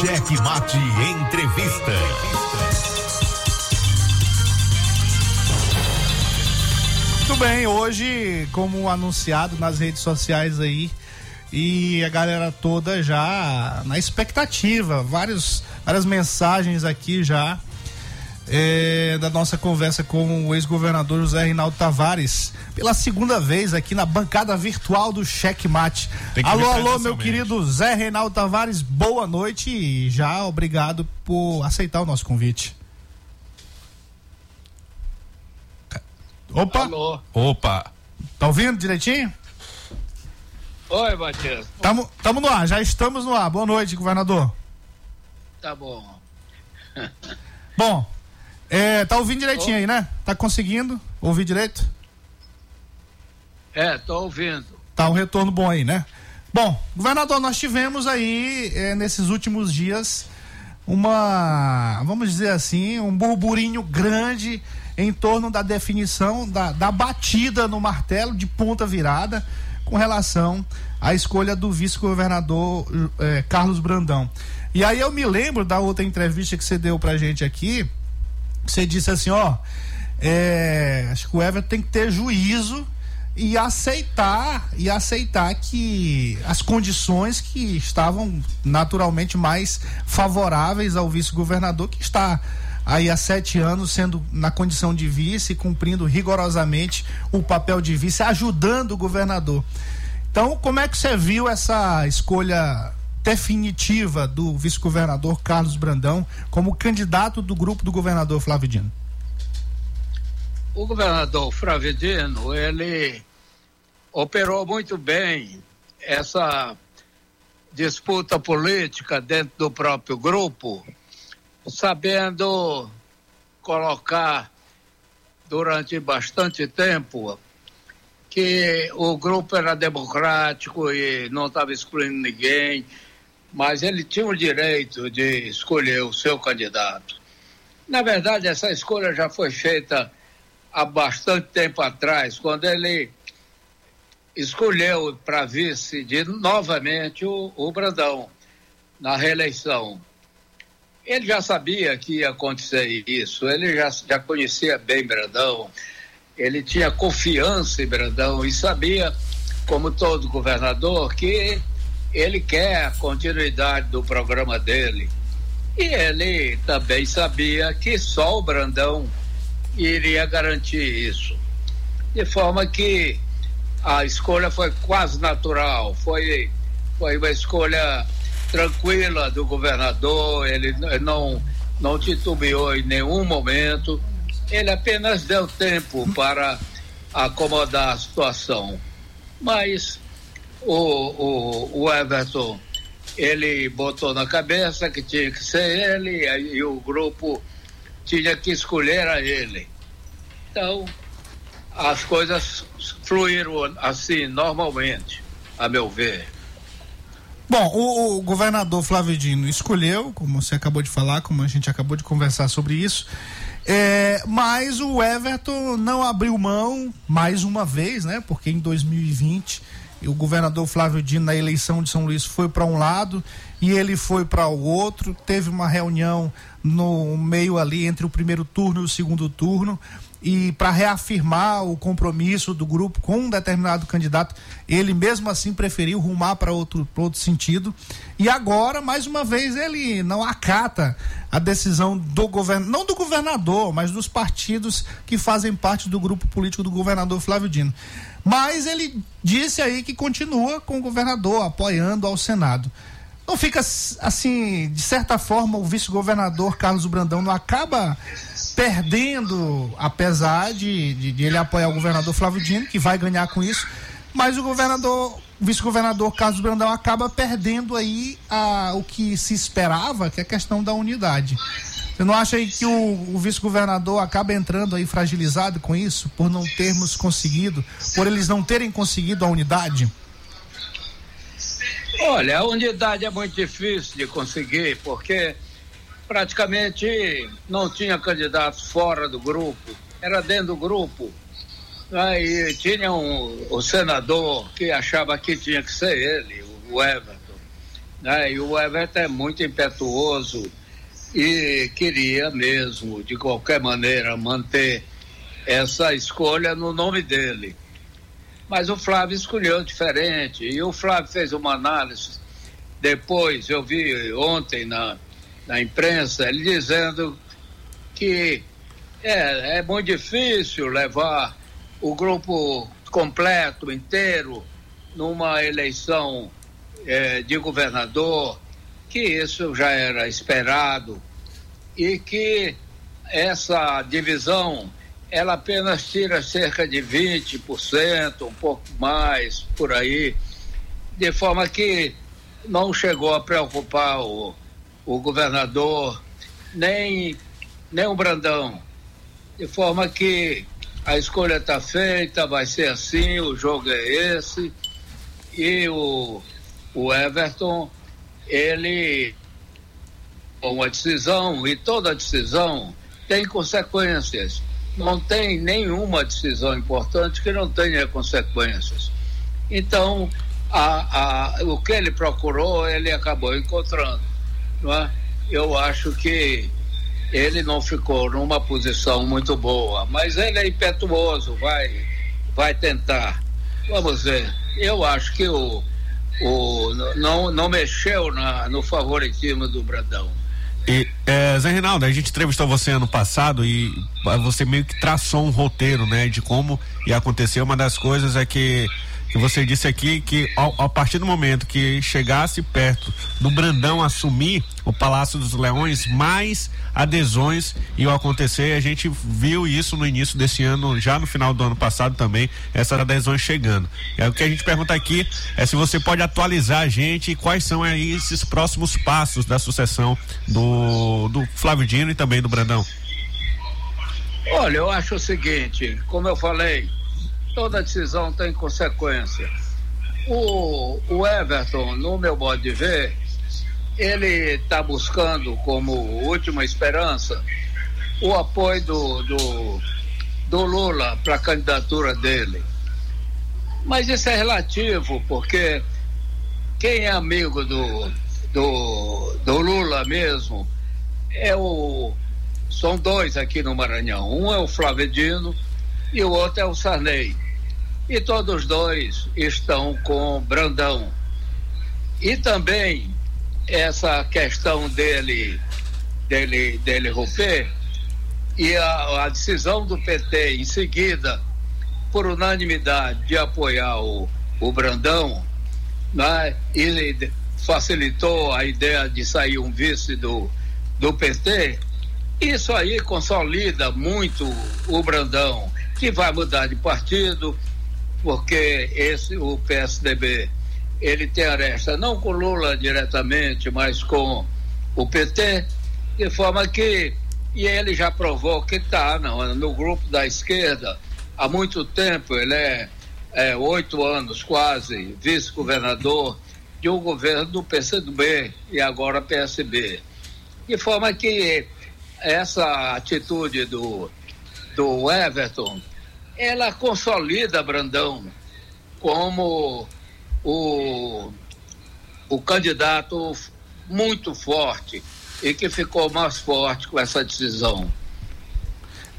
Cheque Mate Entrevista. Muito bem, hoje, como anunciado nas redes sociais aí, e a galera toda já na expectativa, vários, várias mensagens aqui já é, da nossa conversa com o ex-governador José Reinaldo Tavares, pela segunda vez aqui na bancada virtual do Checkmate. Alô, alô, meu querido Zé Reinaldo Tavares, boa noite e já obrigado por aceitar o nosso convite. Opa! Alô. Opa! Tá ouvindo direitinho? Oi, Matias. Tamo, tamo no ar, já estamos no ar. Boa noite, governador. Tá bom. Bom, é, tá ouvindo direitinho aí, né? Tá conseguindo ouvir direito? É, tô ouvindo. Tá um retorno bom aí, né? Bom, governador, nós tivemos aí é, nesses últimos dias uma, vamos dizer assim, um burburinho grande em torno da definição da, da batida no martelo de ponta virada com relação à escolha do vice-governador eh, Carlos Brandão. E aí eu me lembro da outra entrevista que você deu pra gente aqui, você disse assim, ó, é, acho que o Everton tem que ter juízo e aceitar e aceitar que as condições que estavam naturalmente mais favoráveis ao vice-governador que está aí há sete anos sendo na condição de vice, cumprindo rigorosamente o papel de vice, ajudando o governador. Então, como é que você viu essa escolha definitiva do vice-governador Carlos Brandão como candidato do grupo do governador Flávio Dino? O governador Flávio Dino, ele operou muito bem essa disputa política dentro do próprio grupo, sabendo colocar durante bastante tempo que o grupo era democrático e não estava excluindo ninguém, mas ele tinha o direito de escolher o seu candidato. Na verdade, essa escolha já foi feita há bastante tempo atrás, quando ele escolheu para vice de novamente o, o Brandão na reeleição. Ele já sabia que ia acontecer isso, ele já, já conhecia bem Brandão, ele tinha confiança em Brandão e sabia, como todo governador, que ele quer a continuidade do programa dele. E ele também sabia que só o Brandão iria garantir isso. De forma que a escolha foi quase natural, foi, foi uma escolha tranquila do governador, ele não, não titubeou em nenhum momento, ele apenas deu tempo para acomodar a situação. Mas o, o, o Everton, ele botou na cabeça que tinha que ser ele e o grupo tinha que escolher a ele. Então, as coisas fluíram assim normalmente, a meu ver. Bom, o, o, governador Flávio Dino escolheu, como você acabou de falar, como a gente acabou de conversar sobre isso, é, mas o Everton não abriu mão mais uma vez, né? Porque em 2020 o governador Flávio Dino na eleição de São Luís foi para um lado e ele foi para o outro. Teve uma reunião no meio ali entre o primeiro turno e o segundo turno e para reafirmar o compromisso do grupo com um determinado candidato, ele mesmo assim preferiu rumar para outro, outro sentido. E agora, mais uma vez, ele não acata a decisão do governo, não do governador, mas dos partidos que fazem parte do grupo político do governador Flávio Dino. Mas ele disse aí que continua com o governador apoiando ao Senado. Não fica assim, de certa forma, o vice-governador Carlos Brandão não acaba perdendo, apesar de, de, de, ele apoiar o governador Flávio Dino, que vai ganhar com isso, mas o governador, vice-governador Carlos Brandão acaba perdendo aí a, o que se esperava, que é a questão da unidade. Você não acha aí que o, o vice-governador acaba entrando aí fragilizado com isso, por não termos conseguido, por eles não terem conseguido a unidade? Olha, a unidade é muito difícil de conseguir, porque praticamente não tinha candidatos fora do grupo, era dentro do grupo. Aí tinha um, o senador que achava que tinha que ser ele, o Everton. Né? E o Everton é muito impetuoso e queria mesmo, de qualquer maneira, manter essa escolha no nome dele. Mas o Flávio escolheu diferente. E o Flávio fez uma análise. Depois, eu vi ontem na, na imprensa, ele dizendo que é, é muito difícil levar o grupo completo, inteiro, numa eleição é, de governador, que isso já era esperado e que essa divisão ela apenas tira cerca de 20%, um pouco mais por aí, de forma que não chegou a preocupar o, o governador, nem, nem o Brandão. De forma que a escolha está feita, vai ser assim, o jogo é esse, e o, o Everton, ele, uma decisão, e toda decisão tem consequências não tem nenhuma decisão importante que não tenha consequências. Então, a, a, o que ele procurou, ele acabou encontrando. É? Eu acho que ele não ficou numa posição muito boa, mas ele é impetuoso, vai, vai tentar. Vamos ver. Eu acho que o, o, não, não mexeu na, no favoritismo do Bradão. E, é, Zé Reinaldo, a gente entrevistou você ano passado e você meio que traçou um roteiro, né, de como ia acontecer. Uma das coisas é que que você disse aqui que ao, a partir do momento que chegasse perto do Brandão assumir o Palácio dos Leões, mais adesões iam acontecer. A gente viu isso no início desse ano, já no final do ano passado também, essas adesões chegando. É o que a gente pergunta aqui é se você pode atualizar a gente e quais são aí esses próximos passos da sucessão do, do Flávio Dino e também do Brandão. Olha, eu acho o seguinte, como eu falei, toda decisão tem consequência. O, o Everton, no meu modo de ver, ele está buscando como última esperança o apoio do, do, do Lula para a candidatura dele. Mas isso é relativo, porque quem é amigo do, do, do Lula mesmo é o. São dois aqui no Maranhão. Um é o Flávio Dino e o outro é o Sarney. E todos dois estão com Brandão. E também essa questão dele, dele, dele romper e a, a decisão do PT em seguida, por unanimidade, de apoiar o, o Brandão, né? e facilitou a ideia de sair um vice do, do PT, isso aí consolida muito o Brandão que vai mudar de partido, porque esse, o PSDB, ele tem aresta não com Lula diretamente, mas com o PT, de forma que, e ele já provou que está no, grupo da esquerda há muito tempo, ele é, é oito anos quase vice-governador de um governo do PCdoB e agora PSB. De forma que essa atitude do, do Everton ela consolida Brandão como o, o candidato muito forte e que ficou mais forte com essa decisão.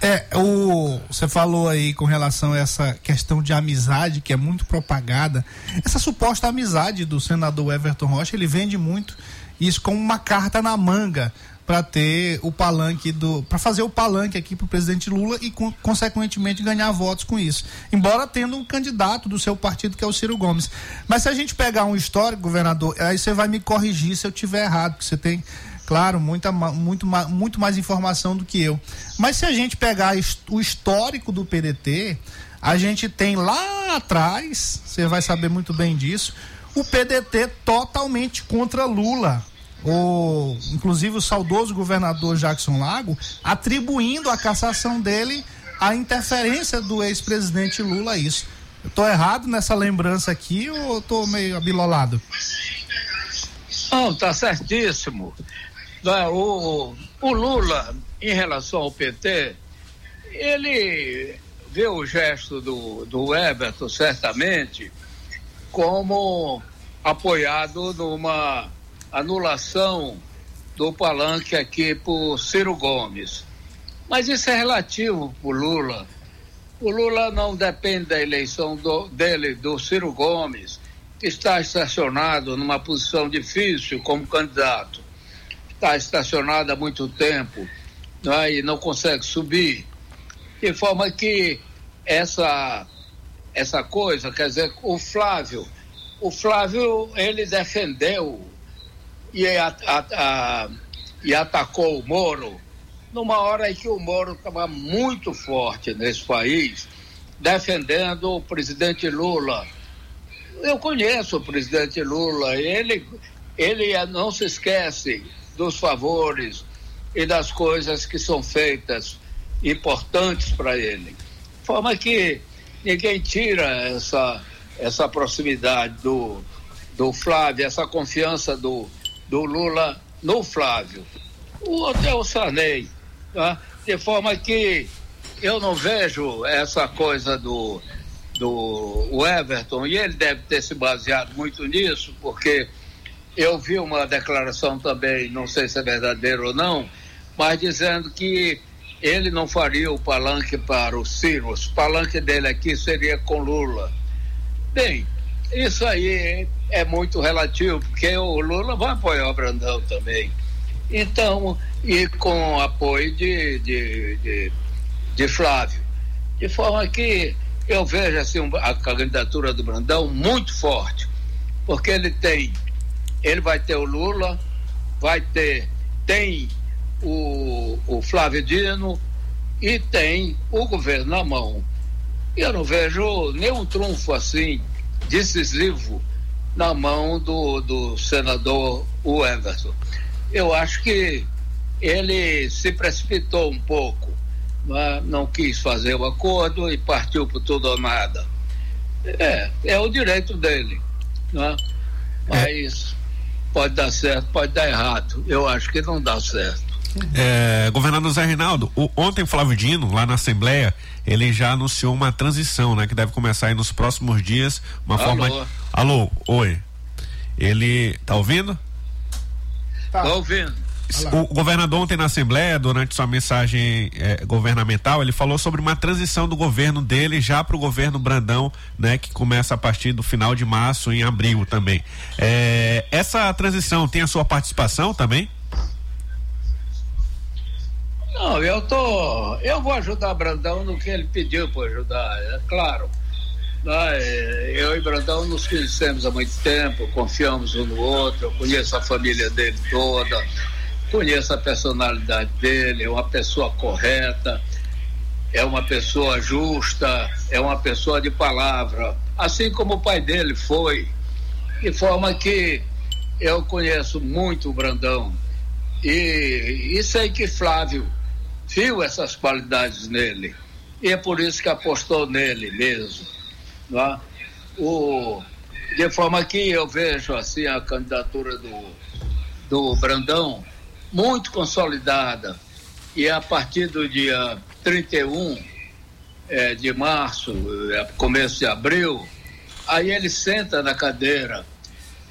É, o, você falou aí com relação a essa questão de amizade que é muito propagada. Essa suposta amizade do senador Everton Rocha, ele vende muito isso como uma carta na manga para ter o palanque do. para fazer o palanque aqui para o presidente Lula e, consequentemente, ganhar votos com isso. Embora tendo um candidato do seu partido, que é o Ciro Gomes. Mas se a gente pegar um histórico, governador, aí você vai me corrigir se eu tiver errado, porque você tem claro, muita, muito, muito mais informação do que eu. Mas se a gente pegar o histórico do PDT, a gente tem lá atrás, você vai saber muito bem disso, o PDT totalmente contra Lula o, inclusive o saudoso governador Jackson Lago, atribuindo a cassação dele à interferência do ex-presidente Lula isso. Eu tô errado nessa lembrança aqui ou tô meio abilolado? Não, tá certíssimo. O, o Lula, em relação ao PT, ele vê o gesto do, do Everton, certamente, como apoiado numa anulação do palanque aqui por Ciro Gomes. Mas isso é relativo para o Lula. O Lula não depende da eleição do, dele, do Ciro Gomes, que está estacionado numa posição difícil como candidato. Está estacionado há muito tempo é? e não consegue subir. De forma que essa, essa coisa, quer dizer, o Flávio, o Flávio, ele defendeu e, a, a, a, e atacou o Moro numa hora em que o Moro estava muito forte nesse país, defendendo o presidente Lula. Eu conheço o presidente Lula, ele, ele não se esquece dos favores e das coisas que são feitas importantes para ele. De forma que ninguém tira essa, essa proximidade do, do Flávio, essa confiança do, do Lula no Flávio. O é o Sarney, tá? de forma que eu não vejo essa coisa do, do Everton, e ele deve ter se baseado muito nisso, porque eu vi uma declaração também, não sei se é verdadeira ou não, mas dizendo que ele não faria o palanque para o Ciro, o palanque dele aqui seria com Lula. Bem, isso aí é muito relativo, porque o Lula vai apoiar o Brandão também. Então, e com apoio de, de, de, de Flávio. De forma que eu vejo assim, a candidatura do Brandão muito forte, porque ele tem, ele vai ter o Lula, vai ter, tem o, o Flávio Dino e tem o governo na mão. Eu não vejo nenhum trunfo assim decisivo na mão do, do senador Everton. Eu acho que ele se precipitou um pouco, não, é? não quis fazer o acordo e partiu por tudo ou nada. É, é o direito dele, não é? mas é. pode dar certo, pode dar errado. Eu acho que não dá certo. É, governador Zé Reinaldo, o, ontem Flávio Dino, lá na Assembleia, ele já anunciou uma transição, né? Que deve começar aí nos próximos dias, uma Alô. forma... Alô, oi. Ele, tá ouvindo? Tá ouvindo. O governador ontem na Assembleia, durante sua mensagem eh, governamental, ele falou sobre uma transição do governo dele já para o governo Brandão, né, que começa a partir do final de março, em abril também. Eh, essa transição tem a sua participação também? Não, eu tô. Eu vou ajudar Brandão no que ele pediu para ajudar, é claro. Eu e Brandão nos conhecemos há muito tempo, confiamos um no outro, eu conheço a família dele toda, conheço a personalidade dele, é uma pessoa correta, é uma pessoa justa, é uma pessoa de palavra, assim como o pai dele foi, de forma que eu conheço muito o Brandão. E, e sei que Flávio viu essas qualidades nele. E é por isso que apostou nele mesmo. É? o, de forma que eu vejo assim a candidatura do, do Brandão muito consolidada. E a partir do dia 31 é, de março, é, começo de abril, aí ele senta na cadeira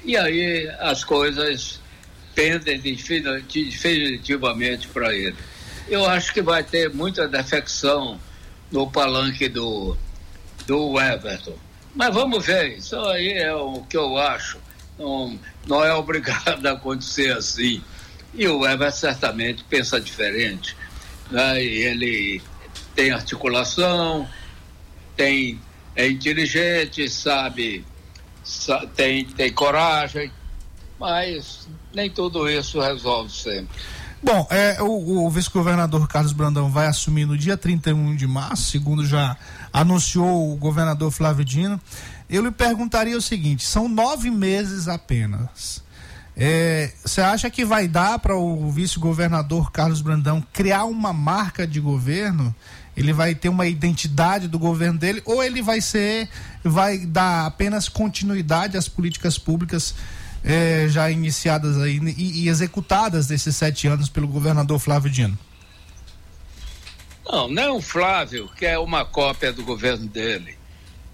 e aí as coisas pendem definitivamente para ele. Eu acho que vai ter muita defecção no palanque do, do Everton. Mas vamos ver, isso aí é o que eu acho. Não, não é obrigado a acontecer assim. E o Everton certamente pensa diferente. Né? E ele tem articulação, tem, é inteligente, sabe, sabe tem, tem coragem, mas nem tudo isso resolve sempre. Bom, é, o, o vice-governador Carlos Brandão vai assumir no dia 31 de março, segundo já anunciou o governador Flávio Dino. Eu lhe perguntaria o seguinte: são nove meses apenas. É, você é, acha que vai dar para o vice-governador Carlos Brandão criar uma marca de governo? Ele vai ter uma identidade do governo dele ou ele vai ser, vai dar apenas continuidade às políticas públicas é, já iniciadas aí e, e, executadas nesses sete anos pelo governador Flávio Dino? Não, não é o Flávio que é uma cópia do governo dele.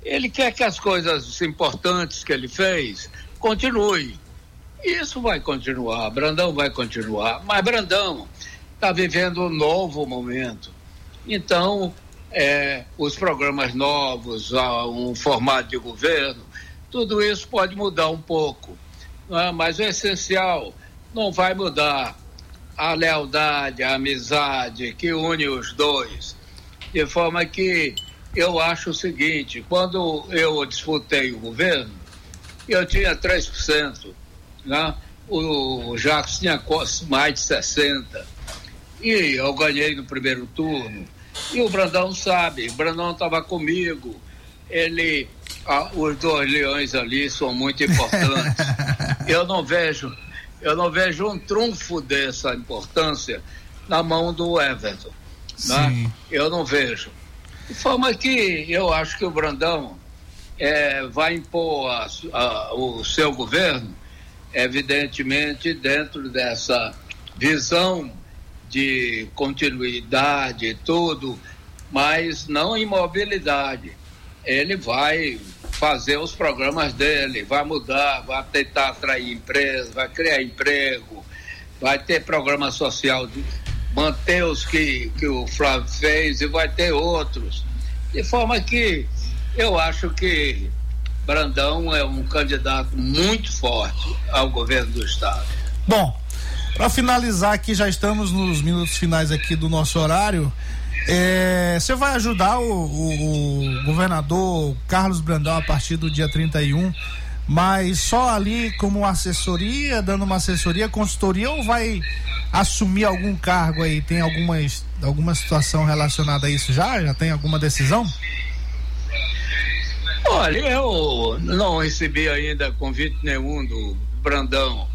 Ele quer que as coisas importantes que ele fez continuem. Isso vai continuar, Brandão vai continuar, mas Brandão está vivendo um novo momento. Então, é, os programas novos, um formato de governo, tudo isso pode mudar um pouco. É? Mas o essencial não vai mudar a lealdade, a amizade que une os dois. De forma que eu acho o seguinte: quando eu disputei o governo, eu tinha 3%, né? o Jacques tinha mais de 60%. E eu ganhei no primeiro turno. E o Brandão sabe, o Brandão estava comigo. Ele, ah, os dois leões ali são muito importantes. Eu não vejo, eu não vejo um trunfo dessa importância na mão do Everton. Né? Eu não vejo. De forma que eu acho que o Brandão é, vai impor a, a, o seu governo, evidentemente, dentro dessa visão de continuidade e tudo, mas não imobilidade. Ele vai fazer os programas dele, vai mudar, vai tentar atrair empresas, vai criar emprego, vai ter programa social, de, manter os que, que o Flávio fez e vai ter outros. De forma que eu acho que Brandão é um candidato muito forte ao governo do Estado. Bom, para finalizar aqui, já estamos nos minutos finais aqui do nosso horário. É, você vai ajudar o, o, o, governador Carlos Brandão a partir do dia 31, mas só ali como assessoria, dando uma assessoria, consultoria ou vai assumir algum cargo aí? Tem alguma, alguma situação relacionada a isso já? Já tem alguma decisão? Olha, eu não recebi ainda convite nenhum do Brandão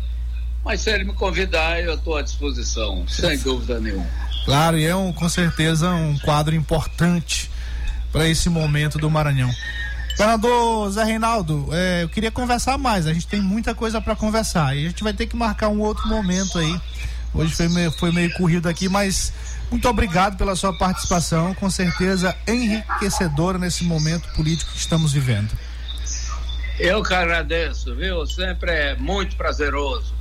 mas se ele me convidar, eu estou à disposição, sem dúvida nenhuma. Claro, e é um, com certeza um quadro importante para esse momento do Maranhão. Senador Zé Reinaldo, é, eu queria conversar mais. A gente tem muita coisa para conversar. E a gente vai ter que marcar um outro momento aí. Hoje foi meio, foi meio corrido aqui, mas muito obrigado pela sua participação. Com certeza enriquecedora nesse momento político que estamos vivendo. Eu que agradeço, viu? Sempre é muito prazeroso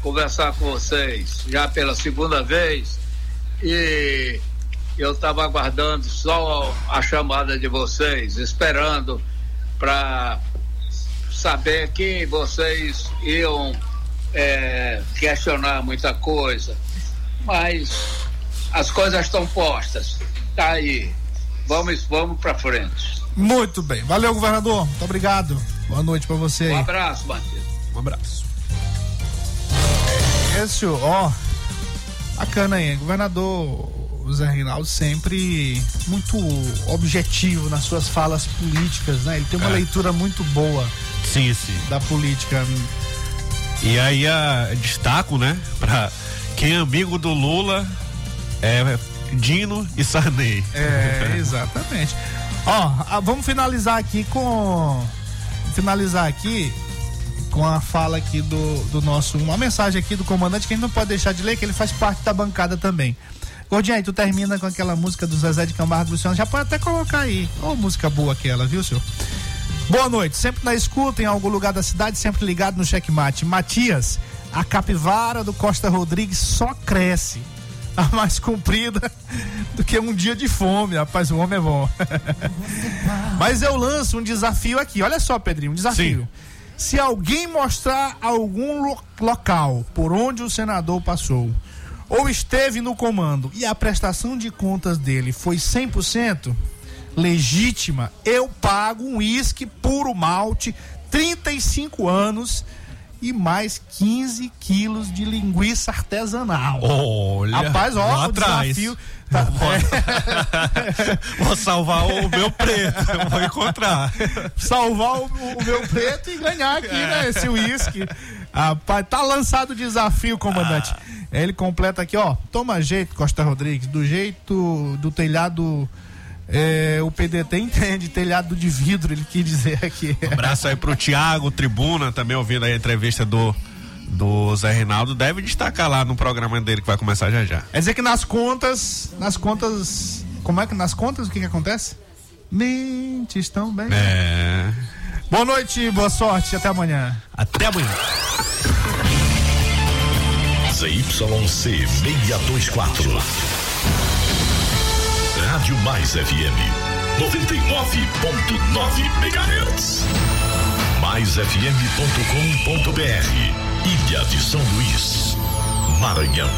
conversar com vocês já pela segunda vez e eu estava aguardando só a chamada de vocês, esperando para saber que vocês iam é, questionar muita coisa, mas as coisas estão postas, tá aí, vamos, vamos para frente. Muito bem, valeu governador, muito obrigado, boa noite para você. Um abraço, Matheus. Um abraço. Écio, ó, bacana aí, governador Zé Reinaldo sempre muito objetivo nas suas falas políticas, né? Ele tem uma é. leitura muito boa. Sim, sim. Da política. E aí a destaco, né, para quem é amigo do Lula é Dino e Sarney. É, exatamente. Ó, vamos finalizar aqui com finalizar aqui com a fala aqui do, do nosso. Uma mensagem aqui do comandante que a gente não pode deixar de ler, que ele faz parte da bancada também. Gordinho, aí tu termina com aquela música do Zezé de Camargo Luciano, já pode até colocar aí. Ô, oh, música boa aquela, viu, senhor? Boa noite, sempre na escuta, em algum lugar da cidade, sempre ligado no checkmate. Matias, a capivara do Costa Rodrigues só cresce. A mais comprida do que um dia de fome, rapaz, o homem é bom. Mas eu lanço um desafio aqui, olha só, Pedrinho, um desafio. Sim. Se alguém mostrar algum lo local por onde o senador passou ou esteve no comando e a prestação de contas dele foi 100% legítima, eu pago um uísque puro malte, 35 anos e mais 15 quilos de linguiça artesanal. Olha, rapaz, ó, o desafio. Tá, é. Vou salvar o meu preto, vou encontrar. Salvar o, o, meu preto e ganhar aqui, né? Esse uísque. Rapaz, tá lançado o desafio, comandante. Ah. Ele completa aqui, ó. Toma jeito, Costa Rodrigues, do jeito do telhado é, o PDT entende, telhado de vidro, ele quis dizer aqui. Um abraço aí pro Tiago Tribuna, também ouvindo a entrevista do do Zé Reinaldo, deve destacar lá no programa dele que vai começar já já. É dizer que nas contas, nas contas, como é que nas contas o que que acontece? Mentes estão bem. É. Boa noite, boa sorte, até amanhã. Até amanhã. ZYC 624. Rádio Mais FM 99.9 MHz. MaisFM.com.br Ilha de São Luís, Maranhão.